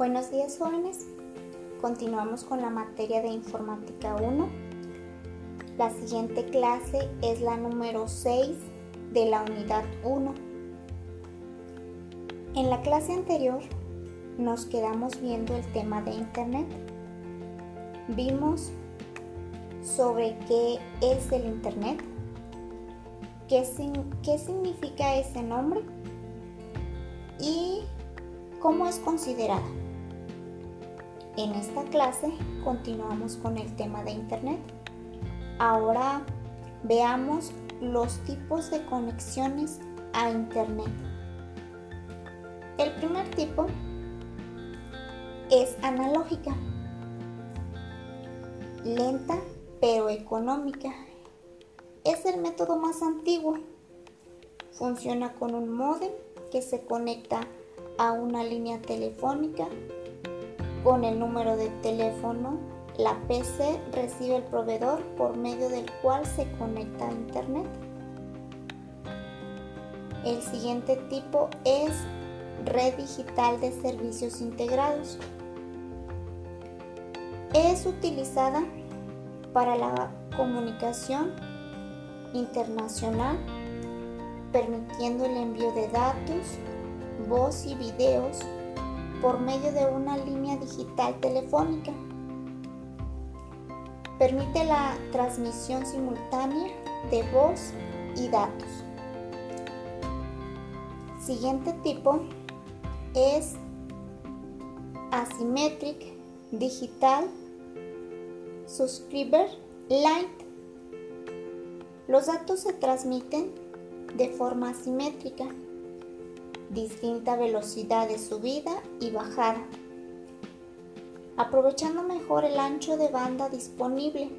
Buenos días jóvenes. Continuamos con la materia de informática 1. La siguiente clase es la número 6 de la unidad 1. En la clase anterior nos quedamos viendo el tema de Internet. Vimos sobre qué es el Internet, qué, qué significa ese nombre y cómo es considerada. En esta clase continuamos con el tema de Internet. Ahora veamos los tipos de conexiones a Internet. El primer tipo es analógica, lenta pero económica. Es el método más antiguo. Funciona con un modem que se conecta a una línea telefónica con el número de teléfono. La PC recibe el proveedor por medio del cual se conecta a Internet. El siguiente tipo es red digital de servicios integrados. Es utilizada para la comunicación internacional, permitiendo el envío de datos, voz y videos por medio de una línea digital telefónica. Permite la transmisión simultánea de voz y datos. Siguiente tipo es Asymmetric Digital Subscriber Light. Los datos se transmiten de forma asimétrica, distinta velocidad de subida y bajada, aprovechando mejor el ancho de banda disponible.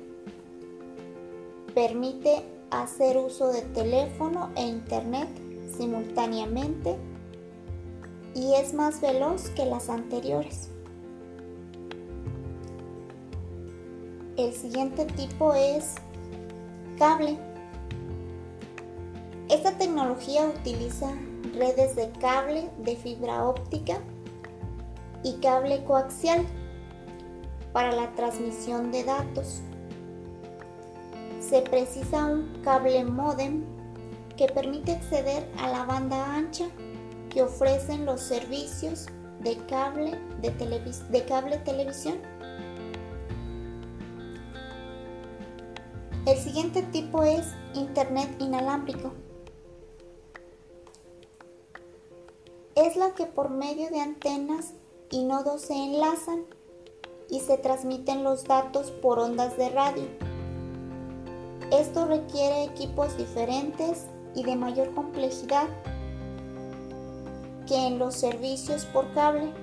Permite hacer uso de teléfono e internet simultáneamente y es más veloz que las anteriores. El siguiente tipo es cable. Esta tecnología utiliza redes de cable de fibra óptica y cable coaxial para la transmisión de datos. Se precisa un cable modem que permite acceder a la banda ancha que ofrecen los servicios de cable de, de cable televisión. El siguiente tipo es Internet inalámbrico. Es la que por medio de antenas y nodos se enlazan y se transmiten los datos por ondas de radio. Esto requiere equipos diferentes y de mayor complejidad que en los servicios por cable.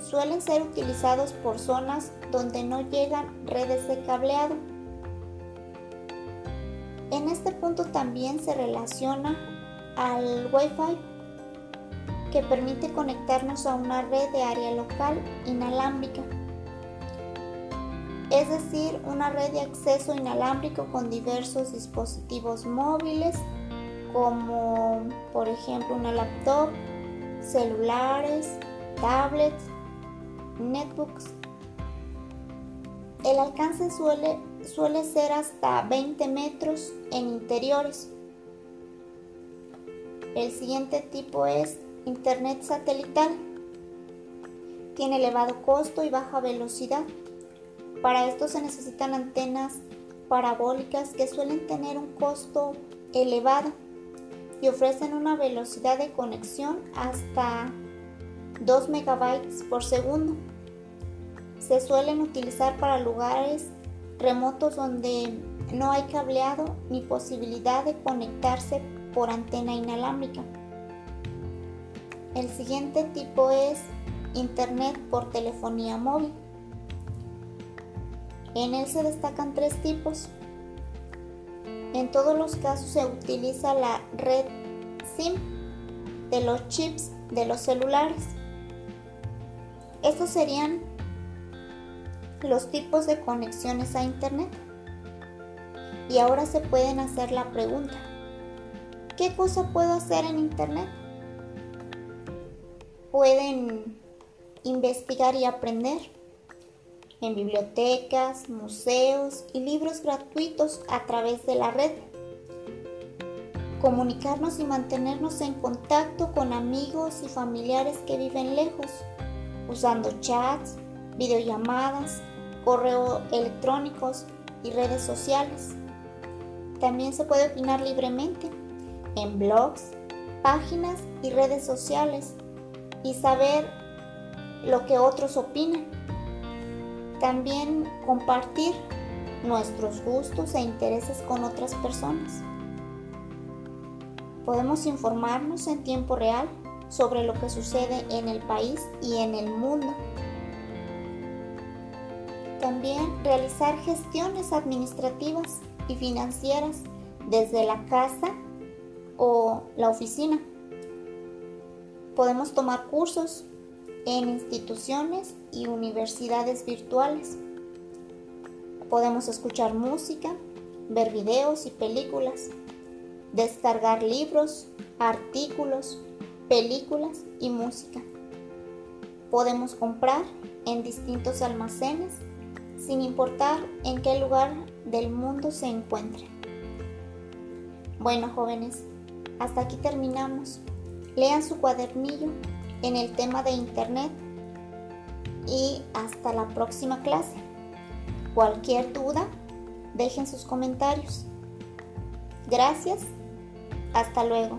Suelen ser utilizados por zonas donde no llegan redes de cableado. En este punto también se relaciona al Wi-Fi que permite conectarnos a una red de área local inalámbrica, es decir, una red de acceso inalámbrico con diversos dispositivos móviles como por ejemplo una laptop, celulares, tablets, netbooks. El alcance suele, suele ser hasta 20 metros en interiores. El siguiente tipo es Internet satelital. Tiene elevado costo y baja velocidad. Para esto se necesitan antenas parabólicas que suelen tener un costo elevado y ofrecen una velocidad de conexión hasta 2 megabytes por segundo. Se suelen utilizar para lugares remotos donde no hay cableado ni posibilidad de conectarse por antena inalámbrica. El siguiente tipo es Internet por telefonía móvil. En él se destacan tres tipos. En todos los casos se utiliza la red SIM de los chips de los celulares. Estos serían los tipos de conexiones a Internet. Y ahora se pueden hacer la pregunta, ¿qué cosa puedo hacer en Internet? Pueden investigar y aprender en bibliotecas, museos y libros gratuitos a través de la red. Comunicarnos y mantenernos en contacto con amigos y familiares que viven lejos, usando chats, videollamadas, correos electrónicos y redes sociales. También se puede opinar libremente en blogs, páginas y redes sociales y saber lo que otros opinan. También compartir nuestros gustos e intereses con otras personas. Podemos informarnos en tiempo real sobre lo que sucede en el país y en el mundo. También realizar gestiones administrativas y financieras desde la casa o la oficina. Podemos tomar cursos en instituciones y universidades virtuales. Podemos escuchar música, ver videos y películas, descargar libros, artículos, películas y música. Podemos comprar en distintos almacenes sin importar en qué lugar del mundo se encuentre. Bueno, jóvenes, hasta aquí terminamos. Lean su cuadernillo en el tema de Internet y hasta la próxima clase. Cualquier duda, dejen sus comentarios. Gracias. Hasta luego.